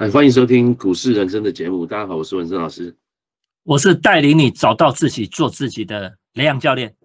哎，欢迎收听股市人生的节目。大家好，我是文生老师，我是带领你找到自己、做自己的雷阳教练。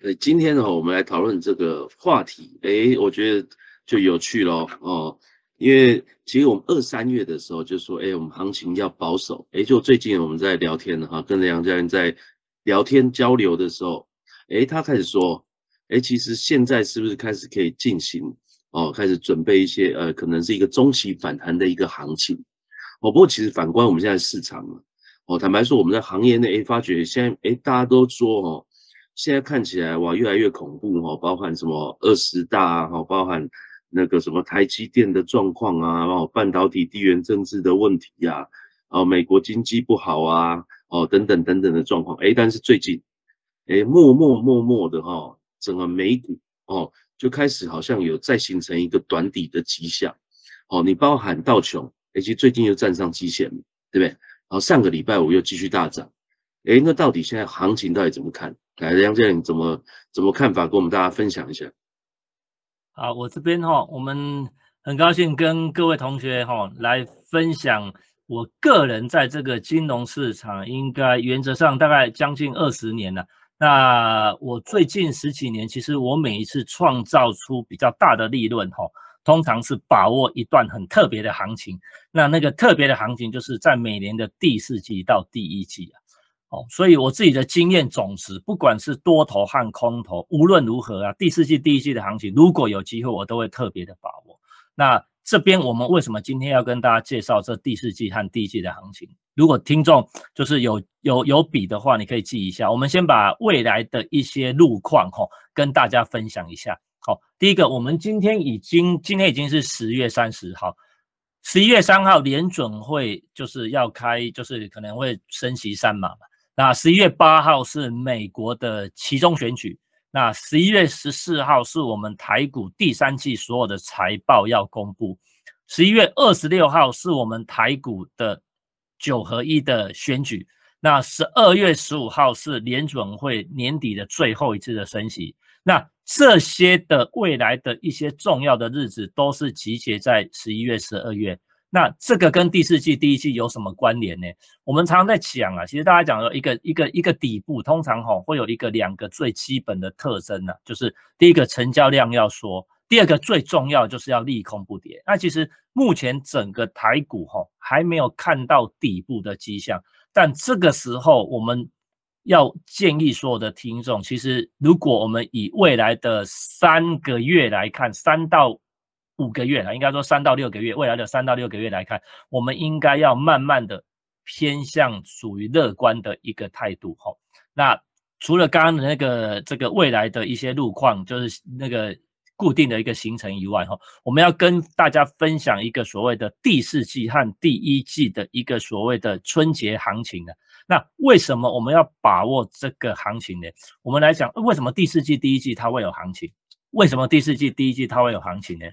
呃，今天呢，我们来讨论这个话题。哎，我觉得就有趣喽哦，因为其实我们二三月的时候就说，哎，我们行情要保守。哎，就最近我们在聊天哈，跟雷阳教练在聊天交流的时候，哎，他开始说，哎，其实现在是不是开始可以进行？哦，开始准备一些呃，可能是一个中期反弹的一个行情。哦，不过其实反观我们现在市场嘛，哦，坦白说，我们在行业内诶，发觉现在诶，大家都说哦，现在看起来哇，越来越恐怖哈，包含什么二十大啊，哈，包含那个什么台积电的状况啊，然后半导体地缘政治的问题呀，哦，美国经济不好啊，哦，等等等等的状况。诶，但是最近，诶，默默默默的哈，整个美股哦。就开始好像有再形成一个短底的迹象，哦，你包含道琼，以及最近又站上基线，对不对？然后上个礼拜五又继续大涨，哎，那到底现在行情到底怎么看？来，梁教练怎么怎么看法，跟我们大家分享一下。好，我这边哈，我们很高兴跟各位同学哈来分享我个人在这个金融市场，应该原则上大概将近二十年了。那我最近十几年，其实我每一次创造出比较大的利润，哈，通常是把握一段很特别的行情。那那个特别的行情，就是在每年的第四季到第一季啊，哦，所以我自己的经验总值，不管是多头和空头，无论如何啊，第四季、第一季的行情，如果有机会，我都会特别的把握。那这边我们为什么今天要跟大家介绍这第四季和第一季的行情？如果听众就是有有有笔的话，你可以记一下。我们先把未来的一些路况哈跟大家分享一下。好，第一个，我们今天已经今天已经是十月三十号，十一月三号联准会就是要开，就是可能会升息三码嘛。那十一月八号是美国的其中选举，那十一月十四号是我们台股第三季所有的财报要公布，十一月二十六号是我们台股的。九合一的选举，那十二月十五号是联准会年底的最后一次的升息，那这些的未来的一些重要的日子都是集结在十一月、十二月。那这个跟第四季、第一季有什么关联呢？我们常常在讲啊，其实大家讲说一个一个一个底部，通常哈会有一个两个最基本的特征呢，就是第一个成交量要缩。第二个最重要就是要利空不跌。那其实目前整个台股哈还没有看到底部的迹象，但这个时候我们要建议所有的听众，其实如果我们以未来的三个月来看，三到五个月啊，应该说三到六个月，未来的三到六个月来看，我们应该要慢慢的偏向属于乐观的一个态度哈。那除了刚刚的那个这个未来的一些路况，就是那个。固定的一个行程以外，哈，我们要跟大家分享一个所谓的第四季和第一季的一个所谓的春节行情呢。那为什么我们要把握这个行情呢？我们来讲，为什么第四季、第一季它会有行情？为什么第四季、第一季它会有行情呢？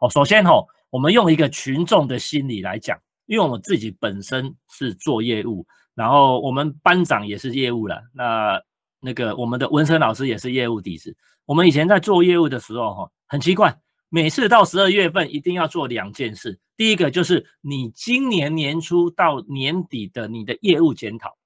哦，首先哈，我们用一个群众的心理来讲，因为我们自己本身是做业务，然后我们班长也是业务了，那那个我们的文生老师也是业务底子。我们以前在做业务的时候，哈，很奇怪，每次到十二月份一定要做两件事。第一个就是你今年年初到年底的你的业务检讨，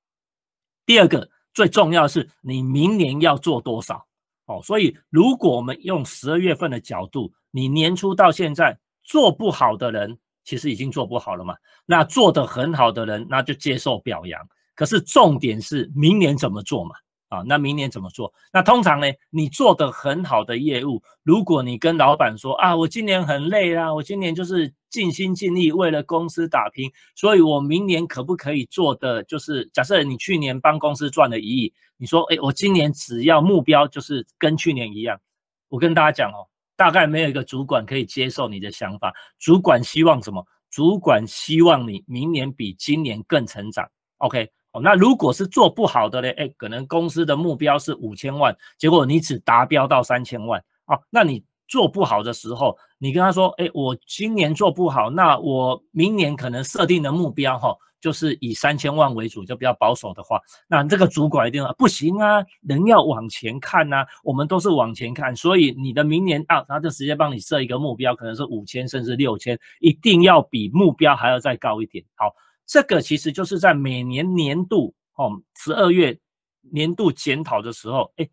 第二个最重要是你明年要做多少。哦，所以如果我们用十二月份的角度，你年初到现在做不好的人，其实已经做不好了嘛。那做得很好的人，那就接受表扬。可是重点是明年怎么做嘛？啊，那明年怎么做？那通常呢，你做的很好的业务，如果你跟老板说啊，我今年很累啦，我今年就是尽心尽力为了公司打拼，所以我明年可不可以做的就是，假设你去年帮公司赚了一亿，你说，哎，我今年只要目标就是跟去年一样，我跟大家讲哦，大概没有一个主管可以接受你的想法。主管希望什么？主管希望你明年比今年更成长。OK。那如果是做不好的嘞，哎，可能公司的目标是五千万，结果你只达标到三千万，哦，那你做不好的时候，你跟他说，哎，我今年做不好，那我明年可能设定的目标哈。就是以三千万为主，就比较保守的话，那这个主管一定不行啊，人要往前看呐，我们都是往前看，所以你的明年啊，他就直接帮你设一个目标，可能是五千甚至六千，一定要比目标还要再高一点。好，这个其实就是在每年年度哦十二月年度检讨的时候，哎，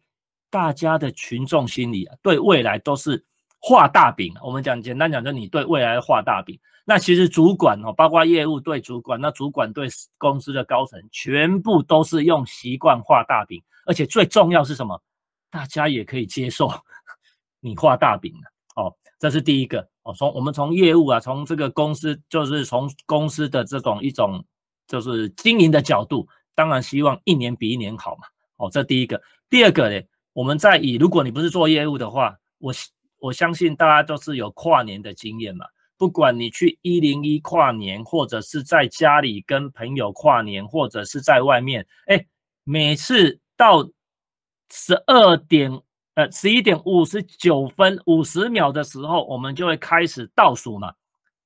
大家的群众心理啊，对未来都是画大饼。我们讲简单讲，就你对未来画大饼。那其实主管哦，包括业务对主管，那主管对公司的高层，全部都是用习惯画大饼，而且最重要是什么？大家也可以接受 你画大饼的哦，这是第一个哦。从我们从业务啊，从这个公司，就是从公司的这种一种就是经营的角度，当然希望一年比一年好嘛。哦，这第一个。第二个呢，我们在以如果你不是做业务的话，我我相信大家都是有跨年的经验嘛。不管你去一零一跨年，或者是在家里跟朋友跨年，或者是在外面，哎，每次到十二点呃十一点五十九分五十秒的时候，我们就会开始倒数嘛，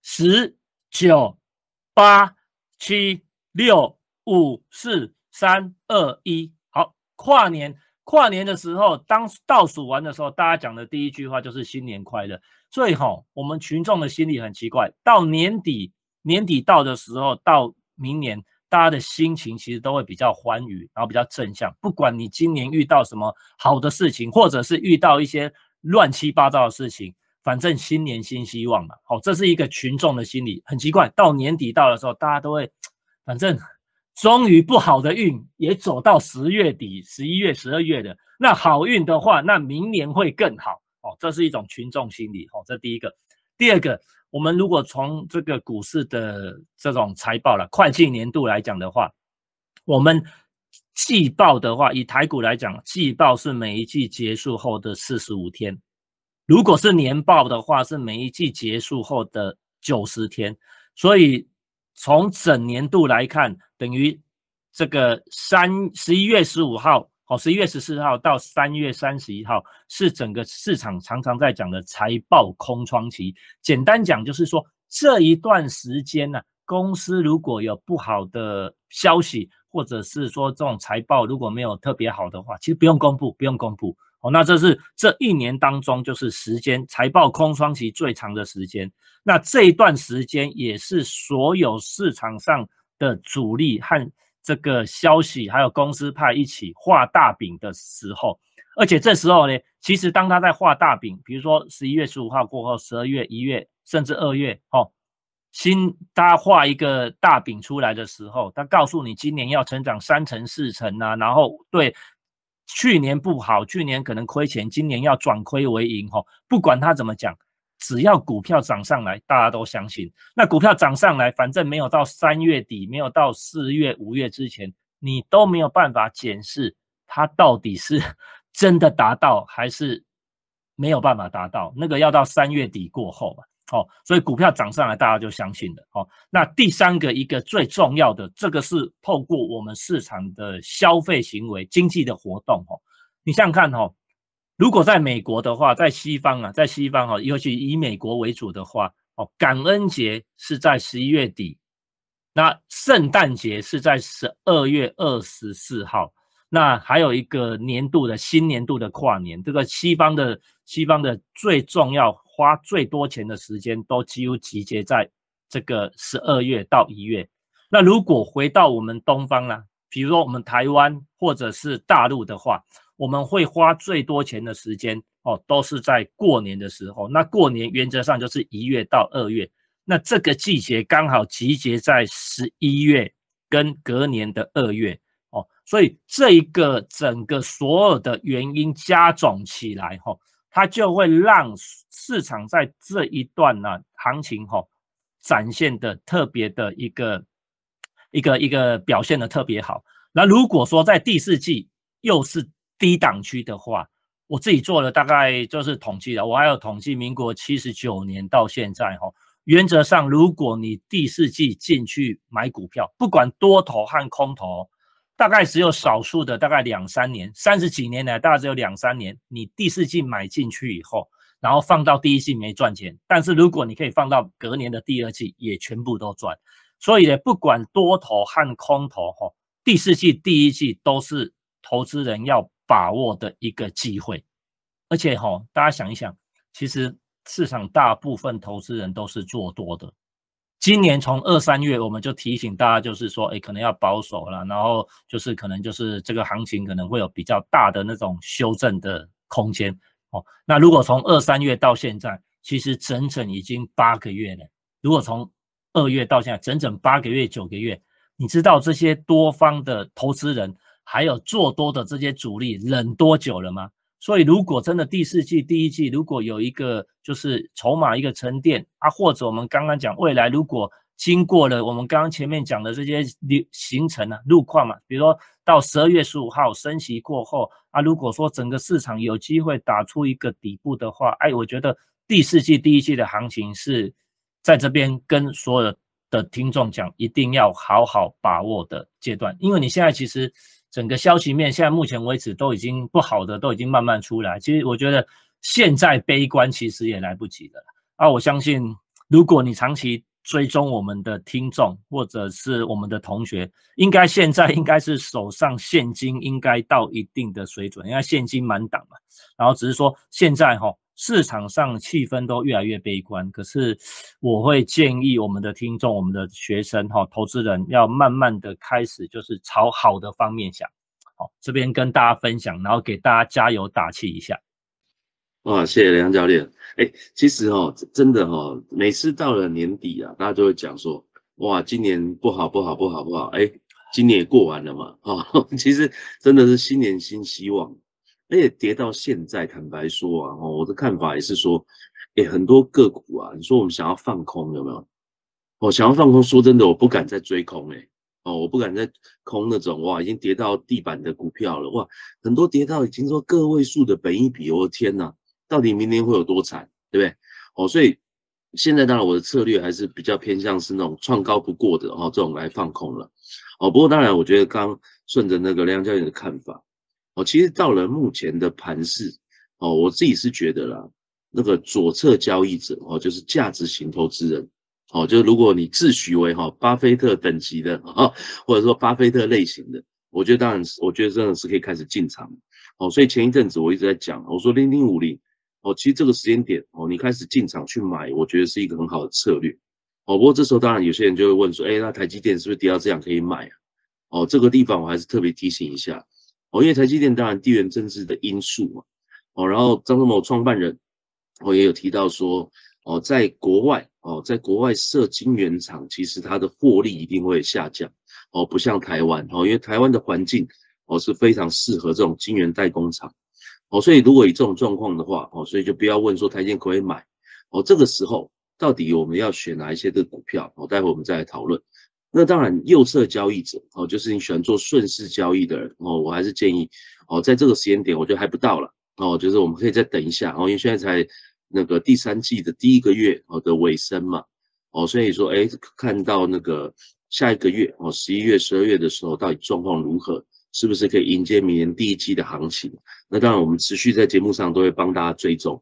十九八七六五四三二一，好，跨年跨年的时候，当倒数完的时候，大家讲的第一句话就是新年快乐。所以哈，我们群众的心理很奇怪，到年底年底到的时候，到明年，大家的心情其实都会比较欢愉，然后比较正向。不管你今年遇到什么好的事情，或者是遇到一些乱七八糟的事情，反正新年新希望嘛。好，这是一个群众的心理，很奇怪。到年底到的时候，大家都会，反正终于不好的运也走到十月底、十一月、十二月的，那好运的话，那明年会更好。哦，这是一种群众心理。哦，这第一个。第二个，我们如果从这个股市的这种财报了，会计年度来讲的话，我们季报的话，以台股来讲，季报是每一季结束后的四十五天；如果是年报的话，是每一季结束后的九十天。所以从整年度来看，等于这个三十一月十五号。好，十一月十四号到三月三十一号是整个市场常常在讲的财报空窗期。简单讲就是说，这一段时间呢，公司如果有不好的消息，或者是说这种财报如果没有特别好的话，其实不用公布，不用公布。好，那这是这一年当中就是时间财报空窗期最长的时间。那这一段时间也是所有市场上的主力和。这个消息还有公司派一起画大饼的时候，而且这时候呢，其实当他在画大饼，比如说十一月十五号过后，十二月、一月甚至二月，哦，新他画一个大饼出来的时候，他告诉你今年要成长三成四成啊，然后对去年不好，去年可能亏钱，今年要转亏为盈，哈，不管他怎么讲。只要股票涨上来，大家都相信。那股票涨上来，反正没有到三月底，没有到四月、五月之前，你都没有办法检视它到底是真的达到还是没有办法达到。那个要到三月底过后嘛。哦，所以股票涨上来，大家就相信了。哦，那第三个一个最重要的，这个是透过我们市场的消费行为、经济的活动。哦，你想想看，哦。如果在美国的话，在西方啊，在西方啊，尤其以美国为主的话，哦，感恩节是在十一月底，那圣诞节是在十二月二十四号，那还有一个年度的新年度的跨年，这个西方的西方的最重要花最多钱的时间，都几乎集结在这个十二月到一月。那如果回到我们东方呢，比如说我们台湾或者是大陆的话，我们会花最多钱的时间哦，都是在过年的时候。那过年原则上就是一月到二月，那这个季节刚好集结在十一月跟隔年的二月哦，所以这一个整个所有的原因加总起来哈，它就会让市场在这一段呢行情哈展现的特别的一个一个一个表现的特别好。那如果说在第四季又是低档区的话，我自己做了大概就是统计了，我还有统计民国七十九年到现在哈，原则上如果你第四季进去买股票，不管多头和空头，大概只有少数的大概两三年，三十几年来大概只有两三年，你第四季买进去以后，然后放到第一季没赚钱，但是如果你可以放到隔年的第二季，也全部都赚。所以呢，不管多头和空头，哈，第四季、第一季都是投资人要把握的一个机会。而且哈，大家想一想，其实市场大部分投资人都是做多的。今年从二三月，我们就提醒大家，就是说，哎，可能要保守了，然后就是可能就是这个行情可能会有比较大的那种修正的空间。哦，那如果从二三月到现在，其实整整已经八个月了。如果从二月到现在，整整八个月、九个月，你知道这些多方的投资人还有做多的这些主力忍多久了吗？所以，如果真的第四季、第一季如果有一个就是筹码一个沉淀啊，或者我们刚刚讲未来如果经过了我们刚刚前面讲的这些流形成啊路况嘛，比如说到十二月十五号升息过后啊，如果说整个市场有机会打出一个底部的话，哎，我觉得第四季、第一季的行情是在这边跟所有的听众讲，一定要好好把握的阶段，因为你现在其实。整个消息面现在目前为止都已经不好的都已经慢慢出来，其实我觉得现在悲观其实也来不及了啊！我相信如果你长期追踪我们的听众或者是我们的同学，应该现在应该是手上现金应该到一定的水准，因为现金满档嘛。然后只是说现在哈。市场上气氛都越来越悲观，可是我会建议我们的听众、我们的学生、哈投资人要慢慢的开始，就是朝好的方面想。好，这边跟大家分享，然后给大家加油打气一下。哇，谢谢梁教练。哎，其实哈，真的哈，每次到了年底啊，大家就会讲说，哇，今年不好，不好，不好，不好。哎，今年也过完了嘛，哈，其实真的是新年新希望。而且跌到现在，坦白说啊，哦，我的看法也是说，哎，很多个股啊，你说我们想要放空有没有？哦，想要放空，说真的，我不敢再追空，哎，哦，我不敢再空那种哇，已经跌到地板的股票了，哇，很多跌到已经说个位数的本一比，我的天呐，到底明年会有多惨，对不对？哦，所以现在当然我的策略还是比较偏向是那种创高不过的哦，这种来放空了。哦，不过当然，我觉得刚顺着那个梁教练的看法。哦，其实到了目前的盘势，哦，我自己是觉得啦，那个左侧交易者哦，就是价值型投资人，哦，就是如果你自诩为哈巴菲特等级的啊，或者说巴菲特类型的，我觉得当然是，我觉得真的是可以开始进场。哦，所以前一阵子我一直在讲，我说零零五零，哦，其实这个时间点哦，你开始进场去买，我觉得是一个很好的策略。哦，不过这时候当然有些人就会问说，哎，那台积电是不是跌到这样可以买啊？哦，这个地方我还是特别提醒一下。哦，因为台积电当然地缘政治的因素嘛，哦，然后张忠谋创办人，我也有提到说，哦，在国外，哦，在国外设晶圆厂，其实它的获利一定会下降，哦，不像台湾，哦，因为台湾的环境，哦，是非常适合这种晶圆代工厂，哦，所以如果以这种状况的话，哦，所以就不要问说台积电可以买，哦，这个时候到底我们要选哪一些的股票，哦，待会我们再来讨论。那当然，右侧交易者哦，就是你喜欢做顺势交易的人哦，我还是建议哦，在这个时间点，我觉得还不到了哦，就是我们可以再等一下哦，因为现在才那个第三季的第一个月哦的尾声嘛哦，所以说哎，看到那个下一个月哦，十一月、十二月的时候，到底状况如何，是不是可以迎接明年第一季的行情？那当然，我们持续在节目上都会帮大家追踪。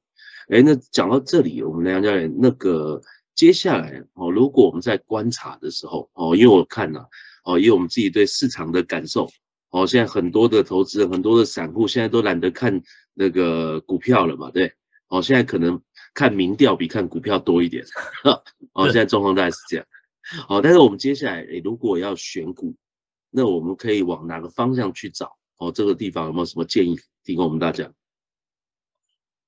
哎，那讲到这里，我们梁教练那个。接下来哦，如果我们在观察的时候哦，因为我看了哦，因为我们自己对市场的感受哦，现在很多的投资人、很多的散户现在都懒得看那个股票了嘛，对哦，现在可能看民调比看股票多一点 哦，现在状况大概是这样。好，但是我们接下来诶，如果要选股，那我们可以往哪个方向去找？哦，这个地方有没有什么建议提供我们大家？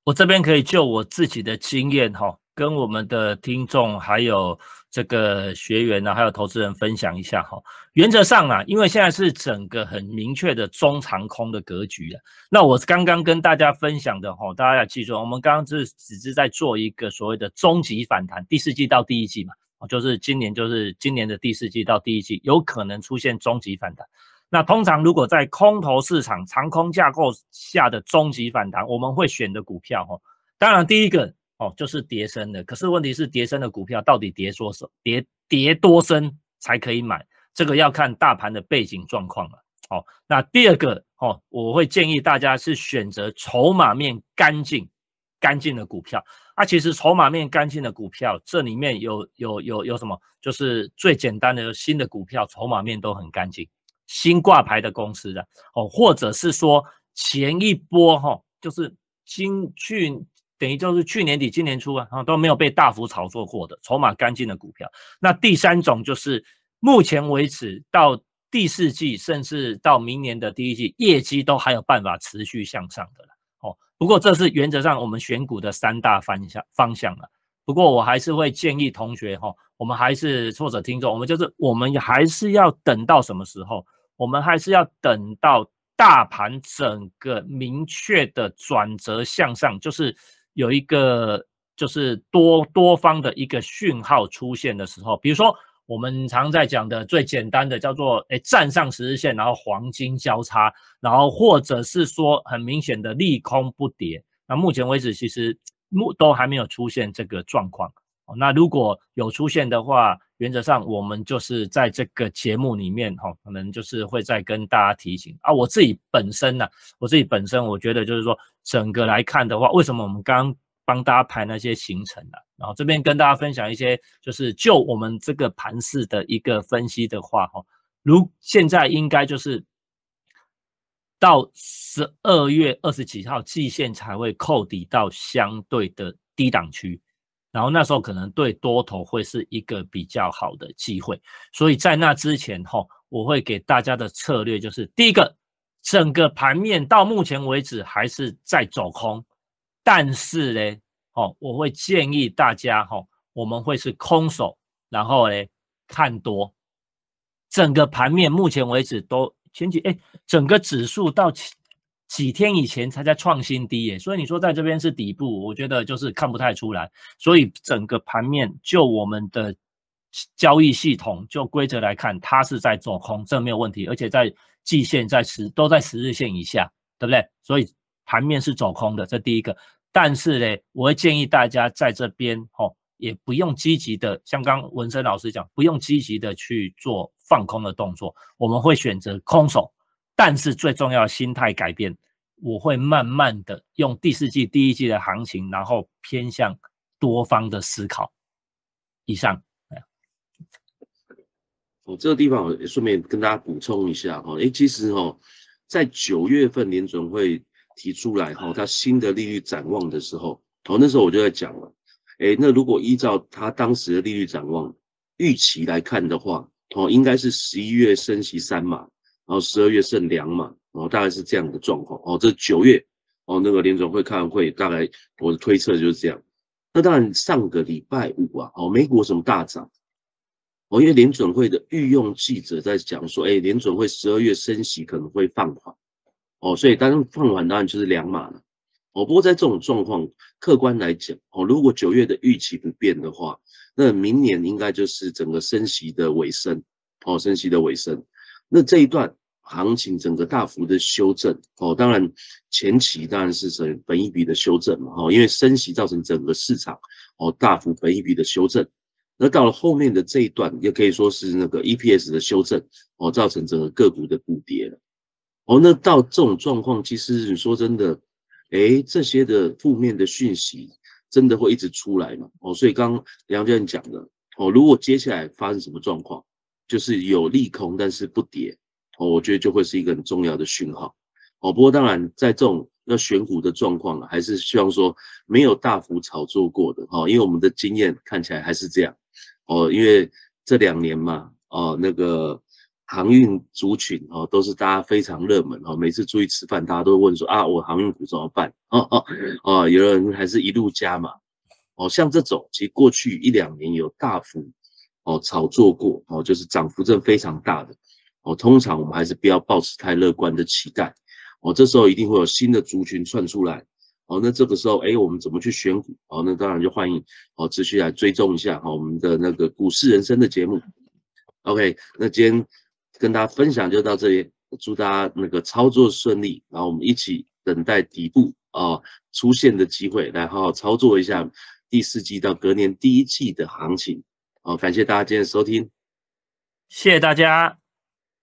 我这边可以就我自己的经验哈。跟我们的听众还有这个学员呢，还有投资人分享一下哈。原则上啊，因为现在是整个很明确的中长空的格局了。那我刚刚跟大家分享的哈，大家要记住，我们刚刚是只是在做一个所谓的终极反弹，第四季到第一季嘛，就是今年就是今年的第四季到第一季有可能出现终极反弹。那通常如果在空头市场长空架构下的终极反弹，我们会选的股票哈，当然第一个。哦，就是跌升的，可是问题是跌升的股票到底跌多少？跌跌多深才可以买？这个要看大盘的背景状况了。哦，那第二个哦，我会建议大家是选择筹码面干净干净的股票。啊，其实筹码面干净的股票，这里面有有有有什么？就是最简单的新的股票，筹码面都很干净，新挂牌的公司的哦，或者是说前一波哈，就是今去等于就是去年底今年初啊，都没有被大幅炒作过的筹码干净的股票。那第三种就是目前为止到第四季，甚至到明年的第一季，业绩都还有办法持续向上的了。不过这是原则上我们选股的三大方向方向了。不过我还是会建议同学哈，我们还是或者听众，我们就是我们还是要等到什么时候？我们还是要等到大盘整个明确的转折向上，就是有一个就是多多方的一个讯号出现的时候，比如说。我们常在讲的最简单的叫做，哎，站上十日线，然后黄金交叉，然后或者是说很明显的利空不跌。那目前为止，其实目都还没有出现这个状况。那如果有出现的话，原则上我们就是在这个节目里面，哈，可能就是会再跟大家提醒啊。我自己本身呢，我自己本身我觉得就是说，整个来看的话，为什么我们刚帮大家排那些行程呢？然后这边跟大家分享一些，就是就我们这个盘势的一个分析的话，哈，如现在应该就是到十二月二十几号季线才会扣底到相对的低档区，然后那时候可能对多头会是一个比较好的机会，所以在那之前，哈，我会给大家的策略就是第一个，整个盘面到目前为止还是在走空，但是呢。哦，我会建议大家哈，我们会是空手，然后呢看多，整个盘面目前为止都前几哎，整个指数到几天以前才在创新低耶，所以你说在这边是底部，我觉得就是看不太出来。所以整个盘面就我们的交易系统就规则来看，它是在做空，这没有问题，而且在季线在十都在十日线以下，对不对？所以盘面是走空的，这第一个。但是呢，我会建议大家在这边哦，也不用积极的，像刚文生老师讲，不用积极的去做放空的动作，我们会选择空手。但是最重要心态改变，我会慢慢的用第四季、第一季的行情，然后偏向多方的思考。以上，我这个地方我顺便跟大家补充一下哈，诶，其实哦，在九月份联准会。提出来哈，他新的利率展望的时候，哦，那时候我就在讲了，哎，那如果依照他当时的利率展望预期来看的话，哦，应该是十一月升息三码，然后十二月剩两码，哦，大概是这样的状况，哦，这九月，哦，那个联总会开完会，大概我的推测就是这样。那当然上个礼拜五啊，哦，美股什么大涨，哦，因为联准会的御用记者在讲说，哎，联准会十二月升息可能会放缓。哦，所以当然放缓当然就是两码了。哦，不过在这种状况，客观来讲，哦，如果九月的预期不变的话，那明年应该就是整个升息的尾声。哦，升息的尾声，那这一段行情整个大幅的修正。哦，当然前期当然是整本一笔的修正嘛。哦，因为升息造成整个市场哦大幅本一笔的修正。那到了后面的这一段，也可以说是那个 EPS 的修正。哦，造成整个个股的补跌了。哦，那到这种状况，其实你说真的，哎，这些的负面的讯息真的会一直出来嘛？哦，所以刚梁教练讲的，哦，如果接下来发生什么状况，就是有利空但是不跌，哦，我觉得就会是一个很重要的讯号。哦，不过当然在这种要选股的状况，还是希望说没有大幅炒作过的，哈，因为我们的经验看起来还是这样。哦，因为这两年嘛，哦，那个。航运族群哦，都是大家非常热门哦。每次出去吃饭，大家都问说啊，我航运股怎么办？哦哦哦，有人还是一路加嘛。哦，像这种，其实过去一两年有大幅哦炒作过哦，就是涨幅真非常大的哦。通常我们还是不要抱持太乐观的期待哦。这时候一定会有新的族群窜出来哦。那这个时候，哎，我们怎么去选股？哦，那当然就欢迎哦，持续来追踪一下哈我们的那个股市人生的节目。OK，那今天。跟大家分享就到这里，祝大家那个操作顺利，然后我们一起等待底部啊出现的机会，来好好操作一下第四季到隔年第一季的行情。好，感谢大家今天收听，谢谢大家。